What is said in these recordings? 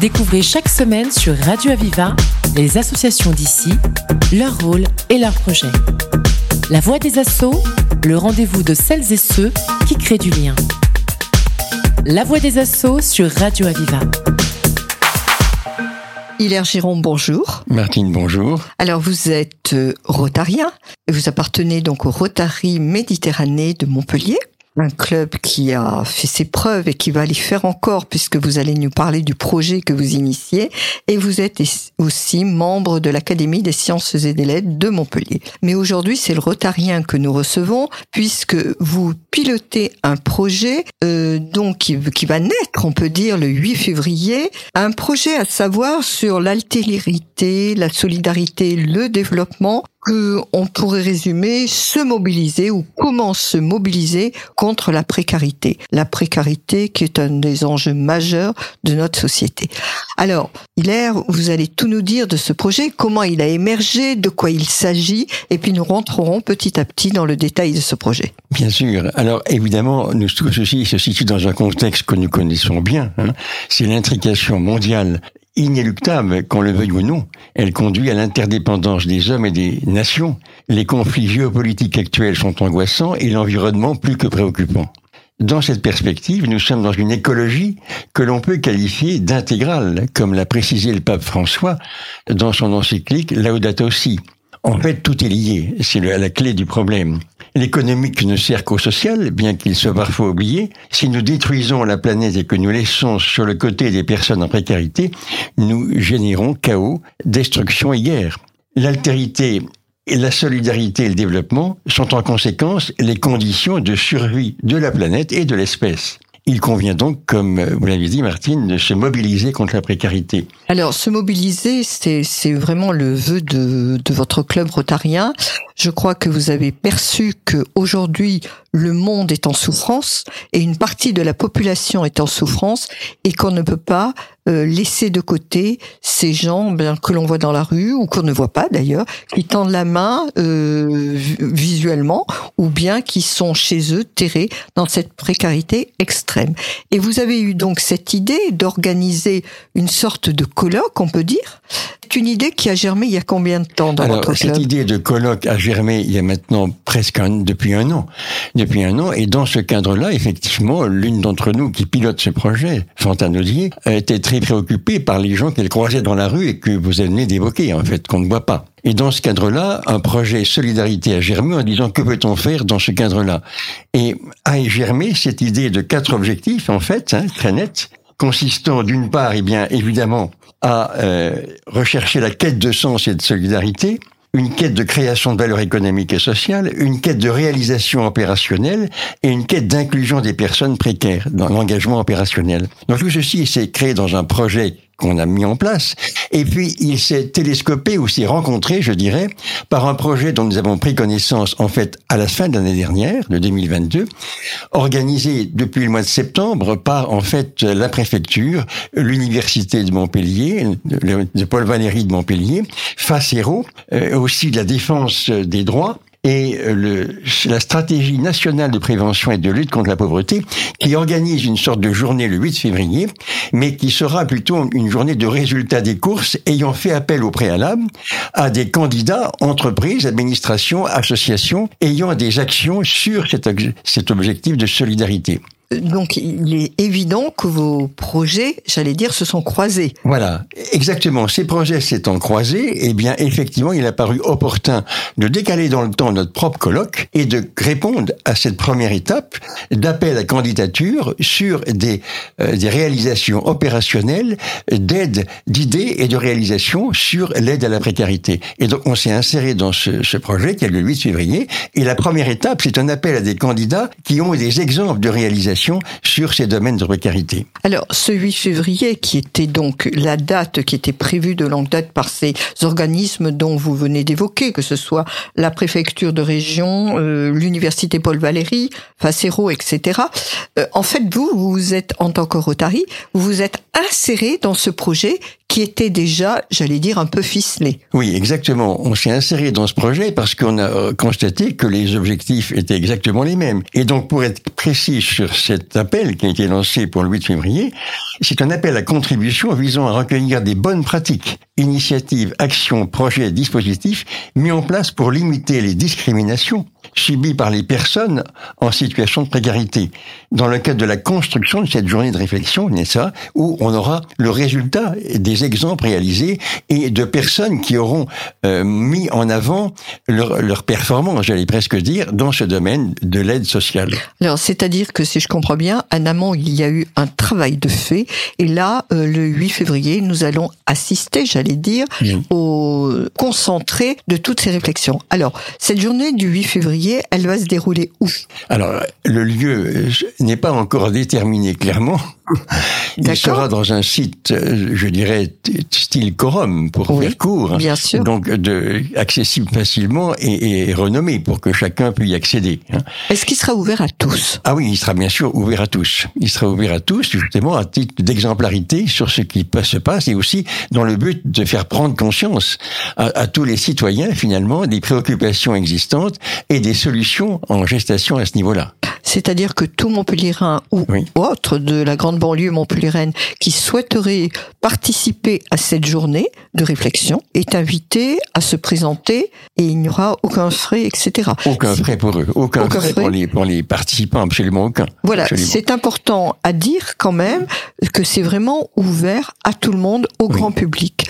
Découvrez chaque semaine sur Radio Aviva les associations d'ici, leur rôle et leurs projets. La voix des assauts, le rendez-vous de celles et ceux qui créent du lien. La voix des assauts sur Radio Aviva. Hilaire Giron, bonjour. Martine, bonjour. Alors vous êtes euh, rotarien et vous appartenez donc au Rotary Méditerranée de Montpellier un club qui a fait ses preuves et qui va les faire encore puisque vous allez nous parler du projet que vous initiez et vous êtes aussi membre de l'Académie des sciences et des lettres de Montpellier. Mais aujourd'hui, c'est le Rotarien que nous recevons puisque vous pilotez un projet euh, donc qui, qui, va naître, on peut dire, le 8 février, un projet à savoir sur l'altérité, la solidarité, le développement qu'on pourrait résumer se mobiliser ou comment se mobiliser contre la précarité. La précarité qui est un des enjeux majeurs de notre société. Alors, Hilaire, vous allez tout nous dire de ce projet, comment il a émergé, de quoi il s'agit, et puis nous rentrerons petit à petit dans le détail de ce projet. Bien sûr. Alors, évidemment, nous, tout ceci se situe dans un contexte que nous connaissons bien. Hein. C'est l'intrication mondiale inéluctable, qu'on le veuille ou non. Elle conduit à l'interdépendance des hommes et des nations. Les conflits géopolitiques actuels sont angoissants et l'environnement plus que préoccupant. Dans cette perspective, nous sommes dans une écologie que l'on peut qualifier d'intégrale, comme l'a précisé le pape François dans son encyclique Laudato Si. En fait, tout est lié, c'est la clé du problème. L'économique ne sert qu'au social, bien qu'il soit parfois oublié. Si nous détruisons la planète et que nous laissons sur le côté des personnes en précarité, nous générons chaos, destruction et guerre. L'altérité et la solidarité et le développement sont en conséquence les conditions de survie de la planète et de l'espèce. Il convient donc, comme vous l'avez dit, Martine, de se mobiliser contre la précarité. Alors, se mobiliser, c'est vraiment le vœu de, de votre club rotarien. Je crois que vous avez perçu que aujourd'hui le monde est en souffrance et une partie de la population est en souffrance et qu'on ne peut pas euh, laisser de côté ces gens bien, que l'on voit dans la rue ou qu'on ne voit pas d'ailleurs, qui tendent la main euh, visuellement ou bien qui sont chez eux terrés dans cette précarité extrême. Et vous avez eu donc cette idée d'organiser une sorte de colloque, on peut dire, c'est une idée qui a germé il y a combien de temps dans Alors, votre club? Cette idée de colloque a germé il y a maintenant presque un, depuis un an. Depuis un an. Et dans ce cadre-là, effectivement, l'une d'entre nous qui pilote ce projet, Fantanodier, a été très préoccupée par les gens qu'elle croisait dans la rue et que vous venez d'évoquer, en fait, qu'on ne voit pas. Et dans ce cadre-là, un projet Solidarité a germé en disant que peut-on faire dans ce cadre-là? Et a germé cette idée de quatre objectifs, en fait, hein, très net, consistant d'une part, eh bien, évidemment, à euh, rechercher la quête de sens et de solidarité, une quête de création de valeur économique et sociale, une quête de réalisation opérationnelle et une quête d'inclusion des personnes précaires dans l'engagement opérationnel. Donc tout ceci s'est créé dans un projet qu'on a mis en place. Et puis, il s'est télescopé ou s'est rencontré, je dirais, par un projet dont nous avons pris connaissance, en fait, à la fin de l'année dernière, de 2022, organisé depuis le mois de septembre par, en fait, la préfecture, l'université de Montpellier, de Paul Valéry de Montpellier, FACERO, euh, aussi de la défense des droits, et euh, la stratégie nationale de prévention et de lutte contre la pauvreté qui organise une sorte de journée le 8 février, mais qui sera plutôt une journée de résultats des courses ayant fait appel au préalable à des candidats, entreprises, administrations, associations ayant des actions sur cet objectif de solidarité donc il est évident que vos projets, j'allais dire, se sont croisés. Voilà, exactement. Ces projets s'étant croisés, eh bien effectivement, il a paru opportun de décaler dans le temps notre propre colloque et de répondre à cette première étape d'appel à candidature sur des, euh, réalisations opérationnelles d'aide, d'idées et de réalisations sur l'aide à la précarité. Et donc on s'est inséré dans ce, ce projet qui est le 8 février. Et la première étape, c'est un appel à des candidats qui ont des exemples de réalisation sur ces domaines de précarité. Alors, ce 8 février, qui était donc la date qui était prévue de longue date par ces organismes dont vous venez d'évoquer, que ce soit la préfecture de région, euh, l'université Paul Valéry, Facero, etc. Euh, en fait, vous, vous êtes en tant que vous vous êtes inséré dans ce projet qui était déjà, j'allais dire, un peu ficelé. Oui, exactement. On s'est inséré dans ce projet parce qu'on a euh, constaté que les objectifs étaient exactement les mêmes. Et donc, pour être précis sur cet appel qui a été lancé pour le 8 février, c'est un appel à contribution visant à recueillir des bonnes pratiques, initiatives, actions, projets, dispositifs mis en place pour limiter les discriminations subies par les personnes en situation de précarité. Dans le cadre de la construction de cette journée de réflexion, pas, où on aura le résultat des exemples réalisés et de personnes qui auront euh, mis en avant leur, leur performance, j'allais presque dire, dans ce domaine de l'aide sociale. Alors, c'est-à-dire que si je comprends bien, en amont, il y a eu un travail de fait, et là, euh, le 8 février, nous allons assister, j'allais dire, au concentré de toutes ces réflexions. Alors, cette journée du 8 février, elle va se dérouler où? Alors, le lieu euh, n'est pas encore déterminé clairement. Il sera dans un site, euh, je dirais, style quorum, pour Oui, faire court. bien sûr. Donc, de, accessible facilement et, et renommé pour que chacun puisse y accéder. hein. Est-ce qu'il sera ouvert à tous? Ah oui, il sera bien sûr ouvert à tous. Il sera ouvert à tous, justement, à titre d'exemplarité sur ce qui se passe et aussi dans le but de faire prendre conscience à, à tous les citoyens, finalement, des préoccupations existantes et des solutions en gestation à ce niveau-là. C'est-à-dire que tout Montpellierin ou Oui. autre de la grande banlieue montpelliéraine qui souhaiterait participer à cette journée de réflexion est invité à se présenter et il n'y aura aucun frais, etc. Aucun frais pour eux, aucun, Aucun frais, frais. Pour, les, pour les participants, absolument aucun. Voilà, c'est important à dire quand même que c'est vraiment ouvert à tout le monde, au Oui. grand public.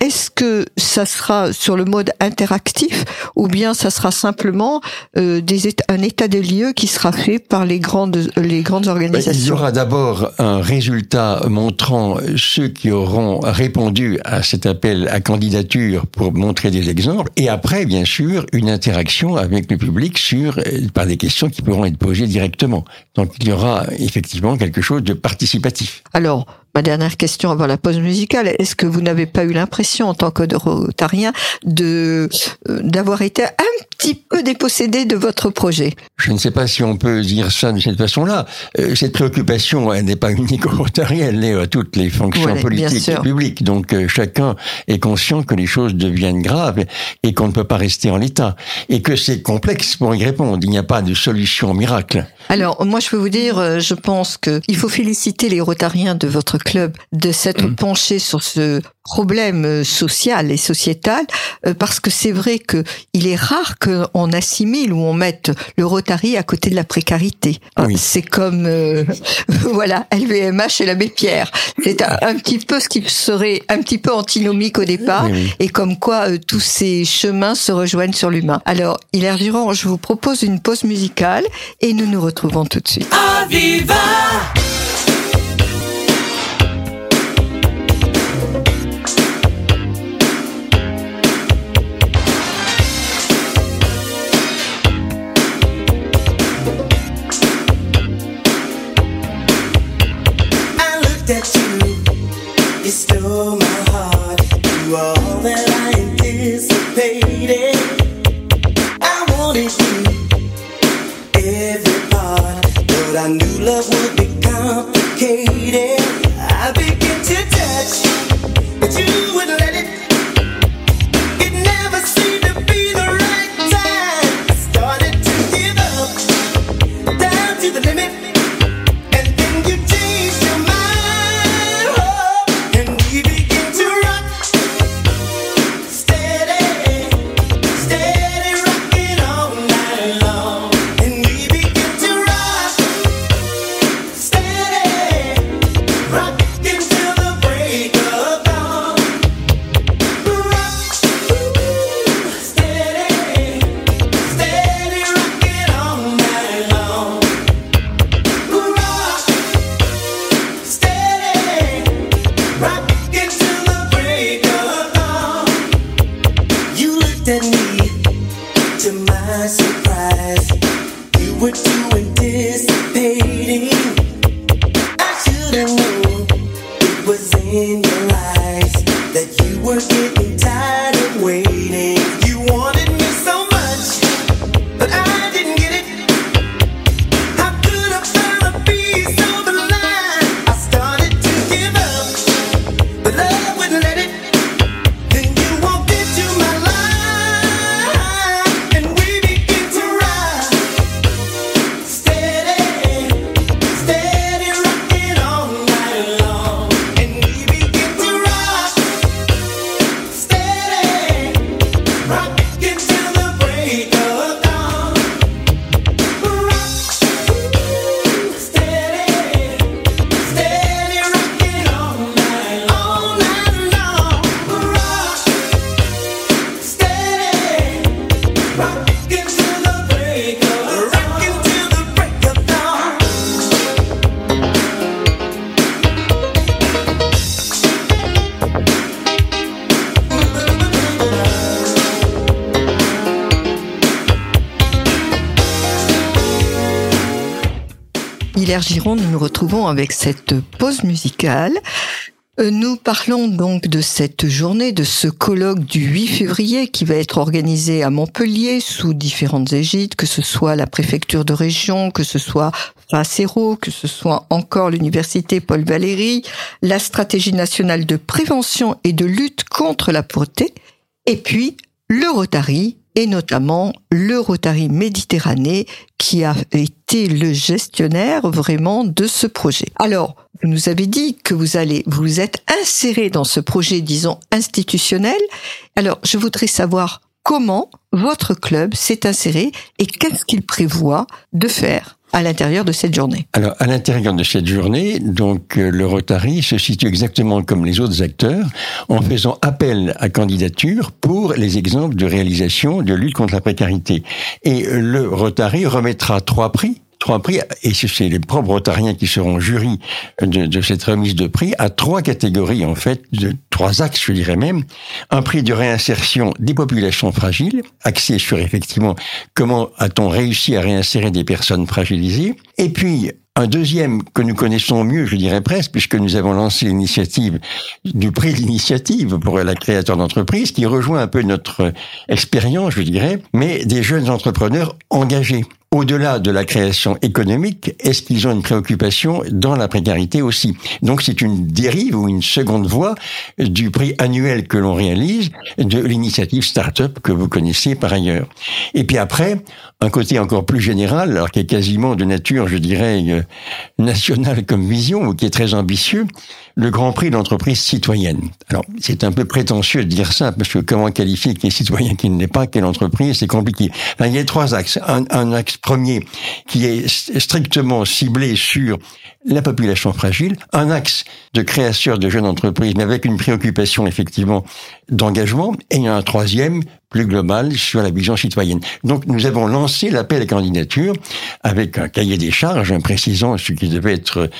Est-ce que ça sera sur le mode interactif ou bien ça sera simplement euh, des un état des lieux qui sera fait par les grandes les grandes Ben, organisations il y aura d'abord un résultat montrant ceux qui auront répondu à cet appel à candidature pour montrer des exemples, et après, bien sûr, une interaction avec le public sur euh, par des questions qui pourront être posées directement. Donc, il y aura effectivement quelque chose de participatif. Alors, ma dernière question avant la pause musicale, est-ce que vous n'avez pas eu l'impression en tant que rotarien de euh, d'avoir été un petit peu dépossédé de votre projet? Je ne sais pas si on peut dire ça de cette façon-là. Euh, cette préoccupation, elle n'est pas unique au Rotary, elle est à toutes les fonctions Voilà, politiques et publiques. Donc euh, chacun est conscient que les choses deviennent graves et qu'on ne peut pas rester en l'état. Et que c'est complexe pour y répondre. Il n'y a pas de solution miracle. Alors, moi, je peux vous dire, je pense que il faut féliciter les Rotariens de votre club de s'être penchés sur ce problème euh, social et sociétal, euh, parce que c'est vrai que il est rare qu'on assimile ou on mette le Rotary à côté de la précarité. Oui. C'est comme, euh, voilà, LVMH et l'abbé Pierre. C'est un, un petit peu ce qui serait un petit peu antinomique au départ, Oui, oui. et comme quoi euh, tous ces chemins se rejoignent sur l'humain. Alors, Hilaire Durand, je vous propose une pause musicale et nous nous retrouvons tout de suite. My surprise. You were too anticipating. I should have known it was in your eyes that you were getting Hilaire Giron, nous nous retrouvons avec cette pause musicale. Euh, Nous parlons donc de cette journée, de ce colloque du 8 février qui va être organisé à Montpellier sous différentes égides, que ce soit la préfecture de région, que ce soit Facero, que ce soit encore l'université Paul Valéry, la stratégie nationale de prévention et de lutte contre la pauvreté, et puis le Rotary et notamment le Rotary Méditerranée qui a été le gestionnaire vraiment de ce projet. Alors, vous nous avez dit que vous allez, vous êtes inséré dans ce projet, disons, institutionnel. Alors, je voudrais savoir comment votre club s'est inséré et qu'est-ce qu'il prévoit de faire à l'intérieur de cette journée. Alors, à l'intérieur de cette journée, donc, euh, le Rotary se situe exactement comme les autres acteurs, en faisant appel à candidature pour les exemples de réalisation de lutte contre la précarité. Et euh, le Rotary remettra trois prix trois prix, et c'est les propres rotariens qui seront jury de, de, cette remise de prix, à trois catégories, en fait, de trois axes, je dirais même. Un prix de réinsertion des populations fragiles, axé sur, effectivement, comment a-t-on réussi à réinsérer des personnes fragilisées. Et puis, un deuxième que nous connaissons mieux, je dirais presque, puisque nous avons lancé l'initiative du prix d'initiative pour la créateur d'entreprise, qui rejoint un peu notre expérience, je dirais, mais des jeunes entrepreneurs engagés au-delà de la création économique, est-ce qu'ils ont une préoccupation dans la précarité aussi? Donc c'est une dérive ou une seconde voie du prix annuel que l'on réalise de l'initiative Startup que vous connaissez par ailleurs. Et puis après, un côté encore plus général, alors qui est quasiment de nature, je dirais, euh, nationale comme vision, ou qui est très ambitieux, le Grand Prix de l'entreprise citoyenne. Alors, c'est un peu prétentieux de dire ça, parce que comment qualifier qui est citoyen, qui ne l'est pas, quelle entreprise, c'est compliqué. Il y a trois axes. Un axe premier qui est strictement ciblé sur la population fragile, un axe de création de jeunes entreprises, mais avec une préoccupation effectivement d'engagement, et il y a un troisième plus global sur la vision citoyenne. Donc nous avons lancé l'appel à candidature avec un cahier des charges, précisant ce qui devait être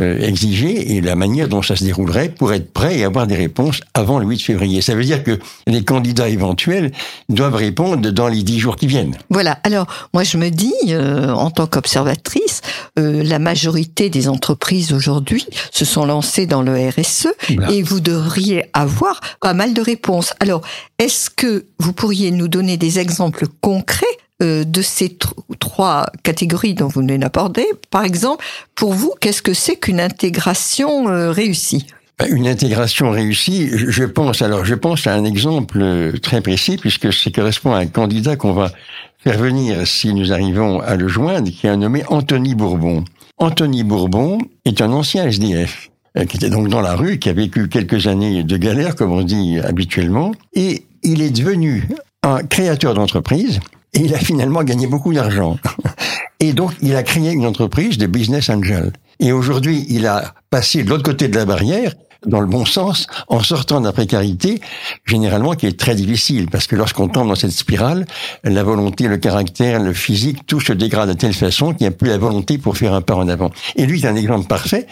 euh, exigé et la manière dont ça se déroulerait pour être prêt et avoir des réponses avant le 8 février. Ça veut dire que les candidats éventuels doivent répondre dans les 10 jours qui viennent. Voilà. Alors moi je me dis, euh, en tant qu'observatrice, euh, la majorité des entreprises aujourd'hui se sont lancées dans le RSE voilà. et vous devriez avoir pas mal de réponses. Alors est-ce que vous pourriez nous donner des exemples concrets euh, de ces trois catégories dont vous venez d'aborder? Par exemple, pour vous, qu'est-ce que c'est qu'une intégration euh, réussie? Ben, une intégration réussie, je pense, alors je pense à un exemple euh, très précis puisque ça correspond à un candidat qu'on va faire venir si nous arrivons à le joindre, qui est un nommé Anthony Bourbon. Anthony Bourbon est un ancien SDF qui était donc dans la rue, qui a vécu quelques années de galère, comme on dit habituellement, et il est devenu un créateur d'entreprise et il a finalement gagné beaucoup d'argent. Et donc, il a créé une entreprise de business angel. Et aujourd'hui, il a passé de l'autre côté de la barrière, dans le bon sens, en sortant de la précarité, généralement qui est très difficile, parce que lorsqu'on tombe dans cette spirale, la volonté, le caractère, le physique, tout se dégrade de telle façon qu'il n'y a plus la volonté pour faire un pas en avant. Et lui, c'est un exemple parfait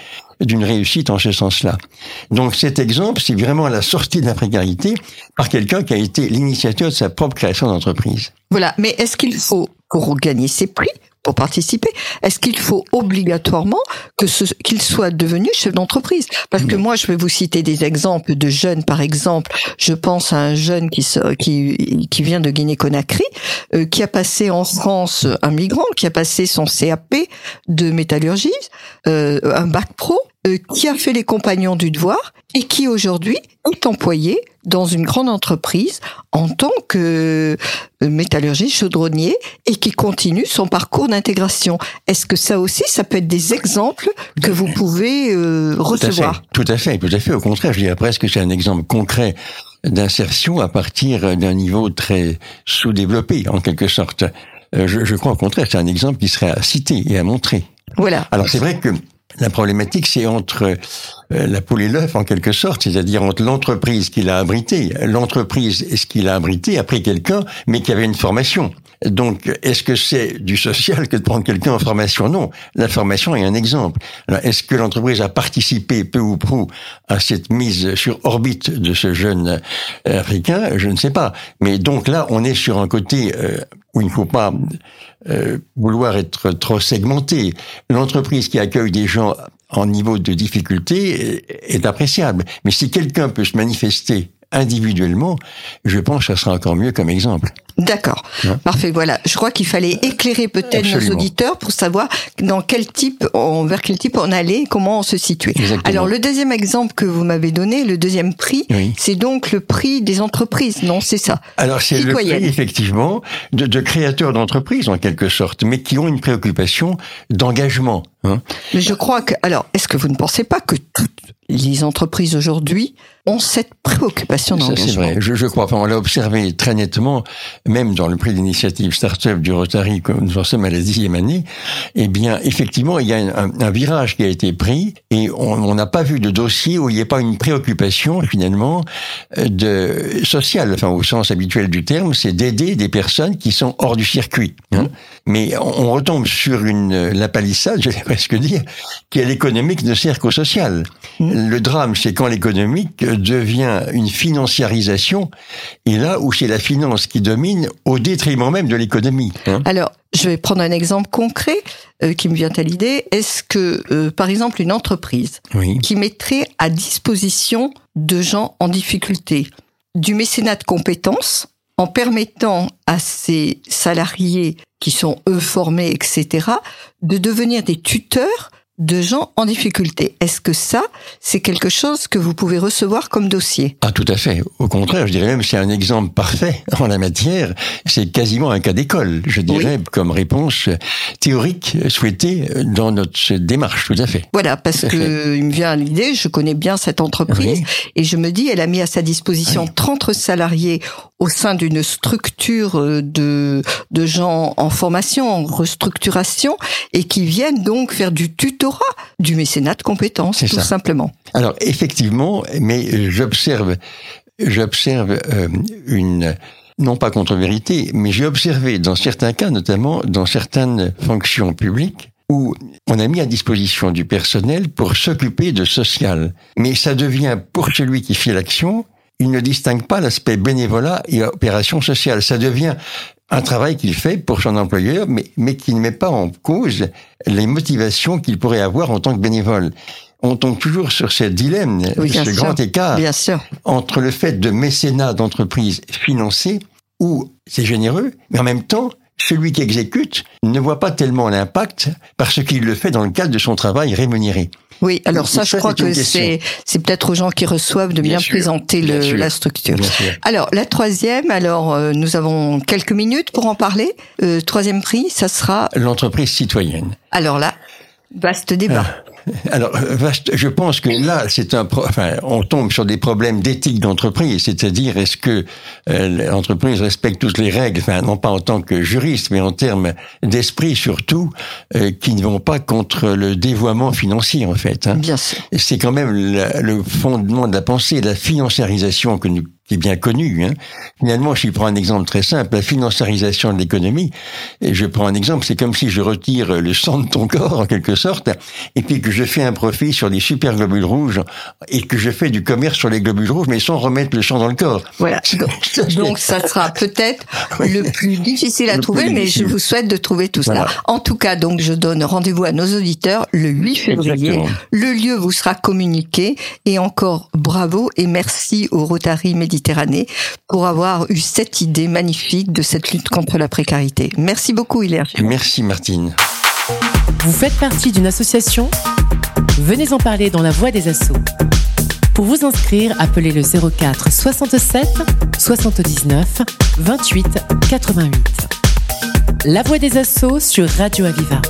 d'une réussite en ce sens-là. Donc cet exemple, c'est vraiment la sortie de la précarité par quelqu'un qui a été l'initiateur de sa propre création d'entreprise. Voilà, mais est-ce qu'il faut, pour gagner ses prix, pour participer, est-ce qu'il faut obligatoirement que qu'il soit devenu chef d'entreprise? Parce que moi, je vais vous citer des exemples de jeunes, par exemple, je pense à un jeune qui qui, qui vient de Guinée-Conakry, euh, qui a passé en France un migrant, qui a passé son CAP de métallurgie, euh, un bac pro, euh, qui a fait les compagnons du devoir et qui aujourd'hui est employé dans une grande entreprise en tant que euh, métallurgiste chaudronnier et qui continue son parcours d'intégration. Est-ce que ça aussi, ça peut être des exemples que vous pouvez euh, recevoir? Tout à, fait, tout à fait, tout à fait. Au contraire, je dirais presque que c'est un exemple concret d'insertion à partir d'un niveau très sous-développé, en quelque sorte. Je, je crois au contraire, c'est un exemple qui serait à citer et à montrer. Voilà. Alors c'est vrai que la problématique, c'est entre la poule et l'œuf en quelque sorte, c'est-à-dire entre l'entreprise qui l'a abrité, l'entreprise est ce qu'il a abrité a pris quelqu'un, mais qui avait une formation. Donc, est-ce que c'est du social que de prendre quelqu'un en formation? Non, la formation est un exemple. Est-ce que l'entreprise a participé peu ou prou à cette mise sur orbite de ce jeune euh, africain? Je ne sais pas. Mais donc là, on est sur un côté euh, où il ne faut pas euh, vouloir être trop segmenté. L'entreprise qui accueille des gens en niveau de difficulté est appréciable. Mais si quelqu'un peut se manifester individuellement, je pense que ça sera encore mieux comme exemple. D'accord. Hein Parfait. Voilà. Je crois qu'il fallait éclairer peut-être nos auditeurs pour savoir dans quel type, vers quel type on allait, comment on se situait. Alors, le deuxième exemple que vous m'avez donné, le deuxième prix, c'est donc le prix des entreprises. Non, c'est ça. Alors, c'est le prix, effectivement, de, de créateurs d'entreprises, en quelque sorte, mais qui ont une préoccupation d'engagement. Hein mais je crois que, alors, est-ce que vous ne pensez pas que toutes les entreprises aujourd'hui ont cette préoccupation d'engagement. C'est vrai, je, je crois. Enfin, on l'a observé très nettement, même dans le prix d'initiative start-up du Rotary, comme nous en sommes à la dixième année. Eh bien, effectivement, il y a un, un virage qui a été pris et on n'a pas vu de dossier où il n'y ait pas une préoccupation, finalement, euh, de sociale, enfin, au sens habituel du terme, c'est d'aider des personnes qui sont hors du circuit. Hein. Mais on, retombe sur une, la palissade, je vais presque dire, qui est l'économique ne sert qu'au social. Mmh. Le drame, c'est quand l'économique devient une financiarisation, et là où c'est la finance qui domine au détriment même de l'économie. Hein. Alors, je vais prendre un exemple concret euh, qui me vient à l'idée. Est-ce que, euh, par exemple, une entreprise qui mettrait à disposition de gens en difficulté du mécénat de compétences en permettant à ces salariés qui sont eux formés, etc., de devenir des tuteurs de gens en difficulté. Est-ce que ça, c'est quelque chose que vous pouvez recevoir comme dossier? Ah, tout à fait. Au contraire, je dirais même c'est un exemple parfait en la matière. C'est quasiment un cas d'école, je dirais, comme réponse théorique souhaitée dans notre démarche, tout à fait. Voilà, parce que il me vient à l'idée, je connais bien cette entreprise et je me dis, elle a mis à sa disposition 30 salariés au sein d'une structure euh, de, de gens en formation, en restructuration, et qui viennent donc faire du du mécénat de compétences, tout simplement. Alors effectivement, mais j'observe, j'observe euh, une non pas contre-vérité, mais j'ai observé dans certains cas, notamment dans certaines fonctions publiques, où on a mis à disposition du personnel pour s'occuper de social. Mais ça devient pour celui qui fait l'action il ne distingue pas l'aspect bénévolat et opération sociale. Ça devient un travail qu'il fait pour son employeur, mais, mais qui ne met pas en cause les motivations qu'il pourrait avoir en tant que bénévole. On tombe toujours sur ce dilemme, ce grand écart entre le fait de mécénat d'entreprise financée, où c'est généreux, mais en même temps, celui qui exécute ne voit pas tellement l'impact parce qu'il le fait dans le cadre de son travail rémunéré. Oui, alors ça, je crois que c'est c'est peut-être aux gens qui reçoivent de bien, présenter le, la structure. Alors la troisième, alors euh, nous avons quelques minutes pour en parler. Euh, troisième prix, ça sera l'entreprise citoyenne. Alors là, vaste débat. Ah. Alors, je pense que là, c'est un, enfin, on tombe sur des problèmes d'éthique d'entreprise, c'est-à-dire est-ce que euh, l'entreprise respecte toutes les règles, enfin, non pas en tant que juriste, mais en termes d'esprit surtout, euh, qui ne vont pas contre le dévoiement financier, en fait. Hein. Bien sûr. C'est quand même le fondement de la pensée, la financiarisation que nous qui est bien connu. Hein. Finalement, je prends un exemple très simple, la financiarisation de l'économie, et je prends un exemple, c'est comme si je retire le sang de ton corps, en quelque sorte, et puis que je fais un profit sur des super globules rouges, et que je fais du commerce sur les globules rouges, mais sans remettre le sang dans le corps. Voilà. Donc, ça sera peut-être le plus difficile à trouver, mais je vous souhaite de trouver tout ça. En tout cas, donc, je donne rendez-vous à nos auditeurs le 8 février. Le lieu vous sera communiqué, et encore bravo et merci au Rotary Médical Méditerranée pour avoir eu cette idée magnifique de cette lutte contre la précarité. Merci beaucoup, Hilaire. Merci, Martine. Vous faites partie d'une association? Venez en parler dans la voie des assauts. Pour vous inscrire, appelez le 04 67 79 28 88. La voix des assauts sur Radio Aviva.